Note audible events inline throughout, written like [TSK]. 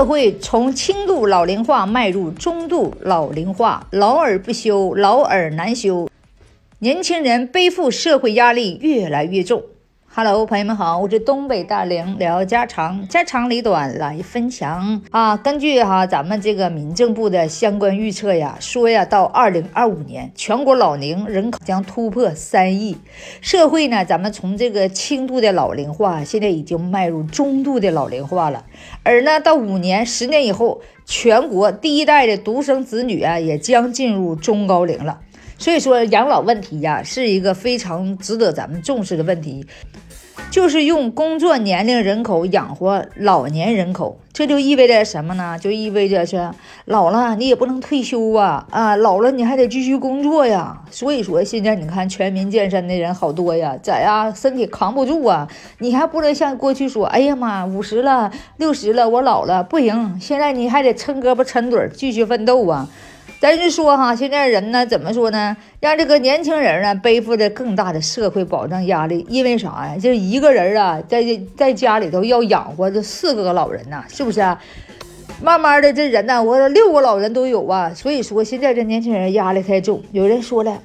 社会从轻度老龄化迈入中度老龄化，老而不休，老而难休，年轻人背负社会压力越来越重。Hello，朋友们好，我是东北大龄聊家常，家长里短来分享啊。根据哈咱们这个民政部的相关预测呀，说呀到二零二五年，全国老龄人口将突破三亿，社会呢咱们从这个轻度的老龄化，现在已经迈入中度的老龄化了。而呢到五年、十年以后，全国第一代的独生子女啊也将进入中高龄了。所以说，养老问题呀是一个非常值得咱们重视的问题。就是用工作年龄人口养活老年人口，这就意味着什么呢？就意味着是老了你也不能退休啊啊，老了你还得继续工作呀。所以说现在你看全民健身的人好多呀，咋呀？身体扛不住啊，你还不能像过去说，哎呀妈，五十了、六十了，我老了不行。现在你还得抻胳膊抻腿继续奋斗啊。咱就说哈，现在人呢，怎么说呢？让这个年轻人呢背负着更大的社会保障压力，因为啥呀？就一个人啊，在在家里头要养活这四个老人呐，是不是？慢慢的，这人呢，我六个老人都有啊。所以说，现在这年轻人压力太重。有人说了。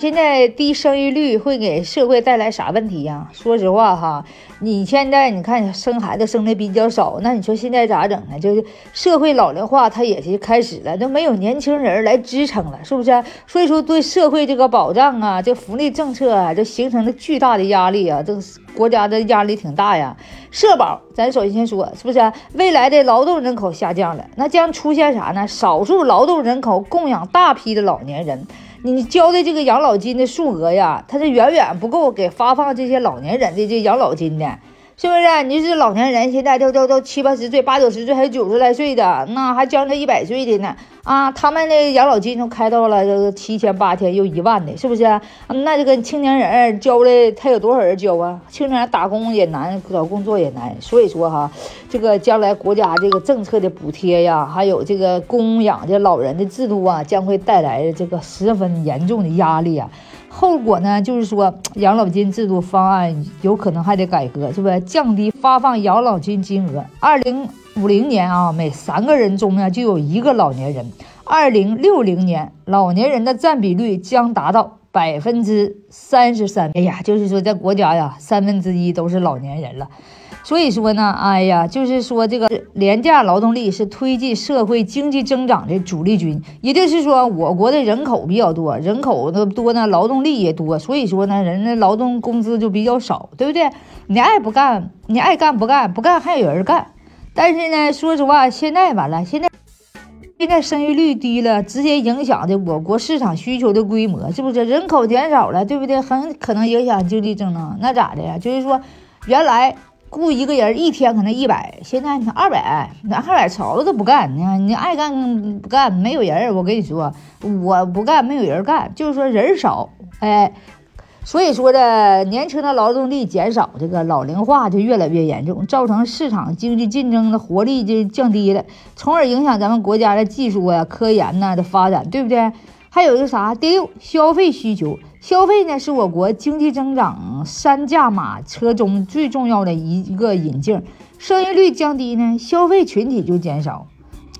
现在低生育率会给社会带来啥问题呀？说实话哈，你现在你看生孩子生的比较少，那你说现在咋整呢？就是社会老龄化，它也是开始了，都没有年轻人来支撑了，是不是？所以说对社会这个保障啊，这福利政策啊，这形成了巨大的压力啊，这个国家的压力挺大呀。社保，咱首先先说，是不是？未来的劳动人口下降了，那将出现啥呢？少数劳动人口供养大批的老年人。你交的这个养老金的数额呀，它是远远不够给发放这些老年人的这养老金的。是不是？你是老年人，现在都都都七八十岁、八九十岁，还有九十来岁的，那还将近一百岁的呢啊！他们的养老金都开到了七千、八千又一万的，是不是？那这个青年人交的，他有多少人交啊？青年人打工也难，找工作也难，所以说哈，这个将来国家这个政策的补贴呀，还有这个供养这老人的制度啊，将会带来这个十分严重的压力啊。后果呢，就是说 [TSK] 养老金制度方案有可能还得改革，是不是降低发放养老金金额？二零五零年啊，每三个人中呢就有一个老年人；二零六零年，老年人的占比率将达到百分之三十三。哎呀，就是说在国家呀，三分之一都是老年人了。所以说呢，哎呀，就是说这个廉价劳动力是推进社会经济增长的主力军。也就是说，我国的人口比较多，人口的多呢，劳动力也多，所以说呢，人的劳动工资就比较少，对不对？你爱不干，你爱干不干，不干还有人干。但是呢，说实话，现在完了，现在现在生育率低了，直接影响的我国市场需求的规模，是不是？人口减少了，对不对？很可能影响经济增长。那咋的呀？就是说，原来。雇一个人一天可能一百，现在你看二百，那二百曹子都不干，你看你爱干不干，没有人。我跟你说，我不干，没有人干，就是说人少，哎，所以说的年轻的劳动力减少，这个老龄化就越来越严重，造成市场经济竞争的活力就降低了，从而影响咱们国家的技术啊、科研呐的发展，对不对？还有一个啥？第六，消费需求。消费呢，是我国经济增长三驾马车中最重要的一个引擎。生育率降低呢，消费群体就减少，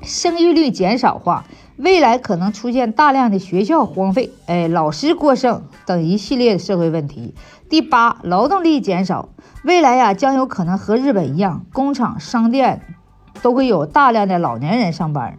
生育率减少化，未来可能出现大量的学校荒废，哎，老师过剩等一系列的社会问题。第八，劳动力减少，未来呀，将有可能和日本一样，工厂、商店都会有大量的老年人上班。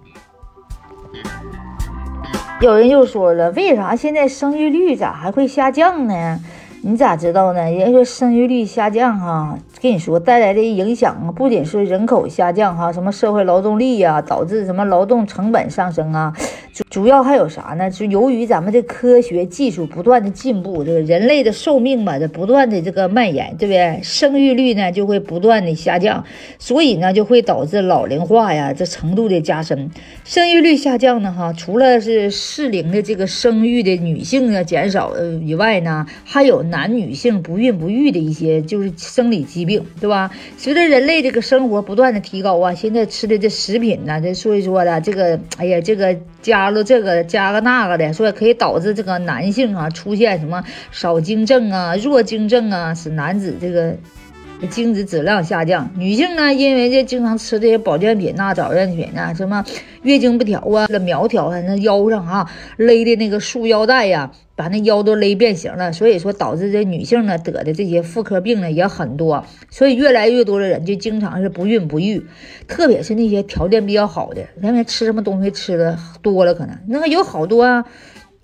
有人就说了，为啥现在生育率咋还会下降呢？你咋知道呢？人家说生育率下降哈，跟你说带来的影响啊，不仅是人口下降哈，什么社会劳动力呀，导致什么劳动成本上升啊。主主要还有啥呢？是由于咱们的科学技术不断的进步，这个人类的寿命吧，这不断的这个蔓延，对不对？生育率呢就会不断的下降，所以呢就会导致老龄化呀这程度的加深。生育率下降呢，哈，除了是适龄的这个生育的女性呢减少呃以外呢，还有男女性不孕不育的一些就是生理疾病，对吧？随着人类这个生活不断的提高啊，现在吃的这食品呢，这所以说的这个，哎呀，这个。加了这个，加个那个的，说可以导致这个男性啊出现什么少精症啊、弱精症啊，使男子这个精子质量下降。女性呢，因为这经常吃这些保健品呐、保健品呐，什么月经不调啊、苗条啊，那腰上啊勒的那个束腰带呀，把那腰都勒变形了。所以说，导致这女性呢得的这些妇科病呢也很多。所以越来越多的人就经常是不孕不育，特别是那些条件比较好的，因为吃什么东西吃的多了，可能那个有好多啊。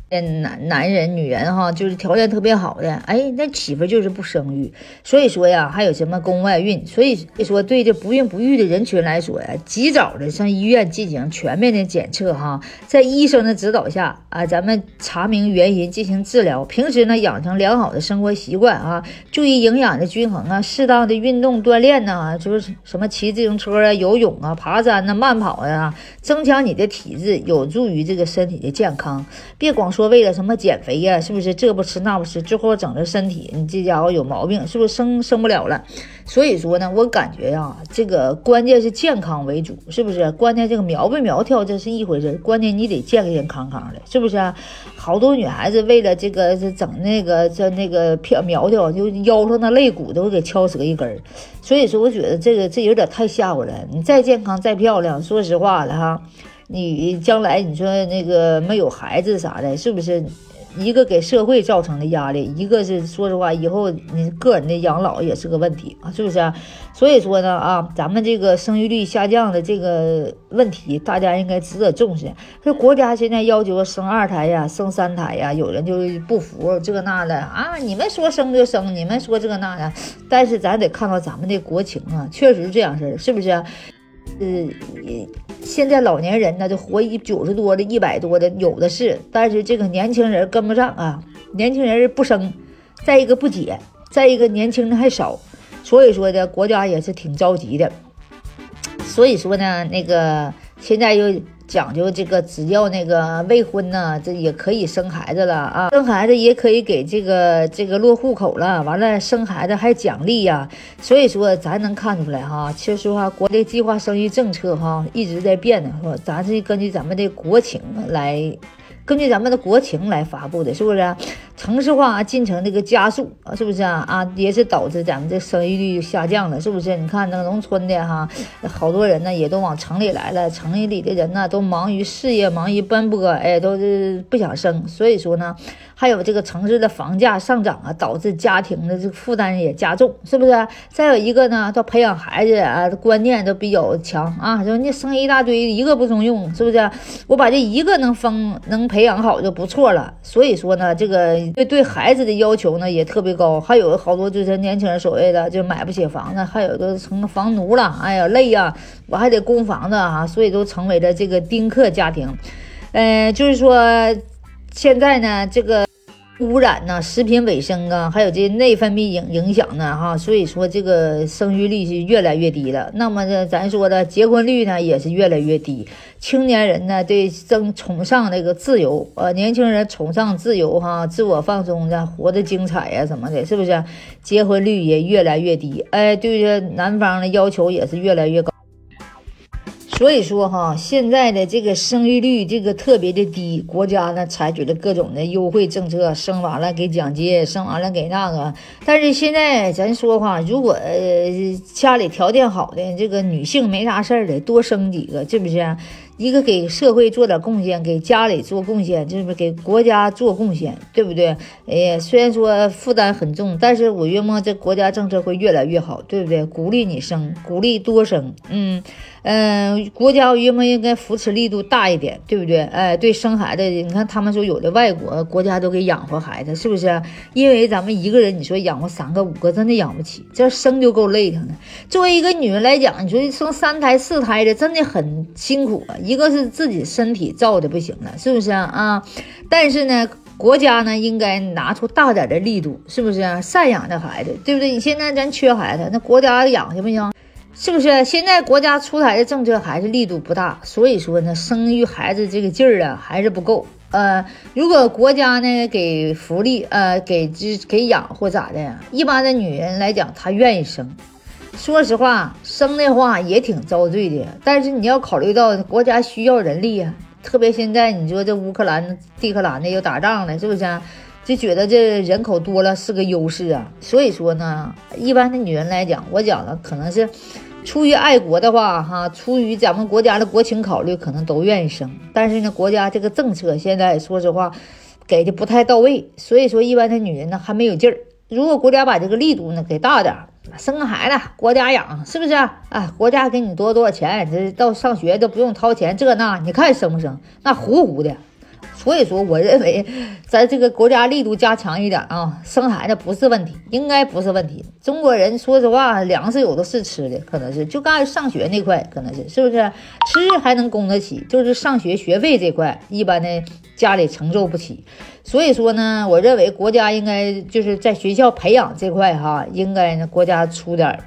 嗯，男男人、女人哈，就是条件特别好的，哎，那媳妇就是不生育，所以说呀，还有什么宫外孕，所以说对这不孕不育的人群来说呀，及早的上医院进行全面的检测哈，在医生的指导下啊，咱们查明原因进行治疗，平时呢养成良好的生活习惯啊，注意营养的均衡啊，适当的运动锻炼呢，就是什么骑自行车啊、游泳啊、爬山呐、慢跑呀，增强你的体质，有助于这个身体的健康，别光。说为了什么减肥呀？是不是这不吃那不吃？最后整的身体你这家伙有毛病，是不是生生不了了？所以说呢，我感觉呀，这个关键是健康为主，是不是？关键这个苗不苗条这是一回事，关键你得健健康康的，是不是？好多女孩子为了这个整那个这那个漂苗条，就腰上的肋骨都给敲折一根儿。所以说，我觉得这个这有点太吓唬了。你再健康再漂亮，说实话了哈。你将来你说那个没有孩子啥的，是不是一个给社会造成的压力？一个是说实话，以后你个人的养老也是个问题啊，是不是？所以说呢啊，咱们这个生育率下降的这个问题，大家应该值得重视。这国家现在要求生二胎呀，生三胎呀，有人就不服这那的啊，你们说生就生，你们说这个那的，但是咱得看到咱们的国情啊，确实这样式儿，是不是？呃，现在老年人呢，就活一九十多的、一百多的有的是，但是这个年轻人跟不上啊，年轻人不生，再一个不结，再一个年轻人还少，所以说呢，国家也是挺着急的。所以说呢，那个现在又。讲究这个，只要那个未婚呢，这也可以生孩子了啊，生孩子也可以给这个这个落户口了，完了生孩子还奖励呀，所以说咱能看出来哈，其实话国内计划生育政策哈一直在变呢，是吧？咱是根据咱们的国情来。根据咱们的国情来发布的，是不是？城市化进程这个加速，是不是啊？啊，也是导致咱们这生育率下降了，是不是？你看那个农村的哈，好多人呢也都往城里来了，城里里的人呢都忙于事业，忙于奔波，哎，都是不想生。所以说呢，还有这个城市的房价上涨啊，导致家庭的这个负担也加重，是不是？再有一个呢，他培养孩子啊，观念都比较强啊，说你生一大堆，一个不中用，是不是？我把这一个能分能。培养好就不错了，所以说呢，这个对对孩子的要求呢也特别高。还有好多就是年轻人所谓的就买不起房子，还有都成了房奴了，哎呀累呀，我还得供房子啊，所以都成为了这个丁克家庭。嗯，就是说现在呢，这个。污染呐，食品卫生啊，还有这内分泌影影响呢，哈，所以说这个生育率是越来越低了。那么呢咱说的结婚率呢，也是越来越低。青年人呢，对争崇尚那个自由，呃，年轻人崇尚自由哈，自我放松的，活得精彩呀什么的，是不是？结婚率也越来越低，哎，对这男方的要求也是越来越高。所以说哈，现在的这个生育率这个特别的低，国家呢采取了各种的优惠政策，生完了给奖金，生完了给那个。但是现在咱说话，如果家里条件好的这个女性没啥事儿的，多生几个，是不是？一个给社会做点贡献，给家里做贡献，就是给国家做贡献，对不对？哎呀，虽然说负担很重，但是我约摸这国家政策会越来越好，对不对？鼓励你生，鼓励多生，嗯嗯，国家应不应该扶持力度大一点，对不对？哎，对生孩子，你看他们说有的外国国家都给养活孩子，是不是？因为咱们一个人，你说养活三个五个，真的养不起，这生就够累挺的。作为一个女人来讲，你说生三胎四胎的，真的很辛苦啊。一个是自己身体造的不行了，是不是啊？啊但是呢，国家呢应该拿出大点的力度，是不是啊？赡养的孩子，对不对？你现在咱缺孩子，那国家养行不行？是不是？现在国家出台的政策还是力度不大，所以说呢，生育孩子这个劲儿啊还是不够。呃，如果国家呢给福利，呃，给给给养或咋的，一般的女人来讲，她愿意生。说实话，生的话也挺遭罪的，但是你要考虑到国家需要人力啊，特别现在你说这乌克兰、地克兰的又打仗了，是不是？就觉得这人口多了是个优势啊。所以说呢，一般的女人来讲，我讲了可能是出于爱国的话，哈，出于咱们国家的国情考虑，可能都愿意生。但是呢，国家这个政策现在说实话给的不太到位，所以说一般的女人呢还没有劲儿。如果国家把这个力度呢给大点儿。生个孩子，国家养，是不是啊？啊，国家给你多多少钱，这到上学都不用掏钱，这那，你看生不生？那糊糊的。所以说，我认为咱这个国家力度加强一点啊，生孩子不是问题，应该不是问题。中国人说实话，粮食有的是吃的，可能是就干上学那块，可能是是不是吃还能供得起，就是上学学费这块，一般的家里承受不起。所以说呢，我认为国家应该就是在学校培养这块哈，应该呢国家出点。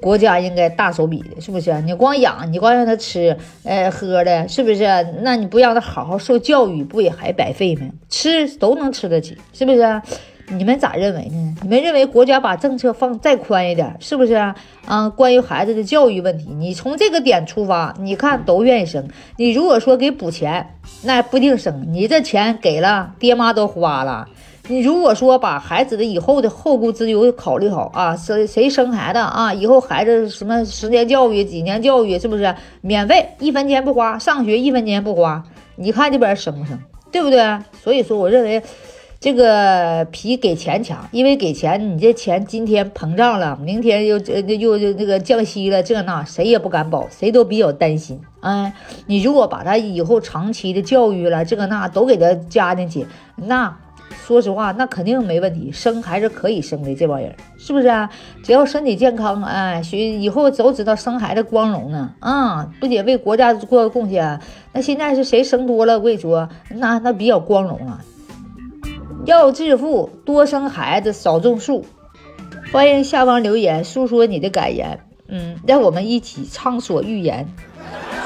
国家应该大手笔的，是不是？你光养，你光让他吃，呃，喝的，是不是？那你不让他好好受教育，不也还白费吗？吃都能吃得起，是不是？你们咋认为呢？你们认为国家把政策放再宽一点，是不是啊？啊，关于孩子的教育问题，你从这个点出发，你看都愿意生。你如果说给补钱，那不一定生。你这钱给了，爹妈都花了。你如果说把孩子的以后的后顾之忧考虑好啊，谁谁生孩子啊，以后孩子什么十年教育、几年教育，是不是免费一分钱不花？上学一分钱不花？你看这边生不生？对不对？所以说，我认为这个比给钱强，因为给钱，你这钱今天膨胀了，明天又又又那个降息了，这那谁也不敢保，谁都比较担心。哎，你如果把他以后长期的教育了，这个那都给他加进去，那。说实话，那肯定没问题，生还是可以生的。这帮人是不是啊？只要身体健康，哎，学以后都知道生孩子光荣呢。啊，不仅为国家做贡献，那现在是谁生多了，我跟你说，那那比较光荣啊。要致富，多生孩子，少种树。欢迎下方留言，诉说你的感言。嗯，让我们一起畅所欲言。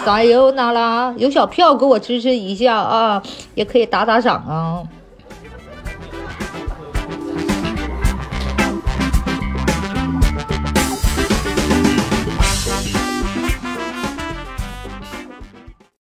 加油，娜拉，有小票给我支持一下啊，也可以打打赏啊。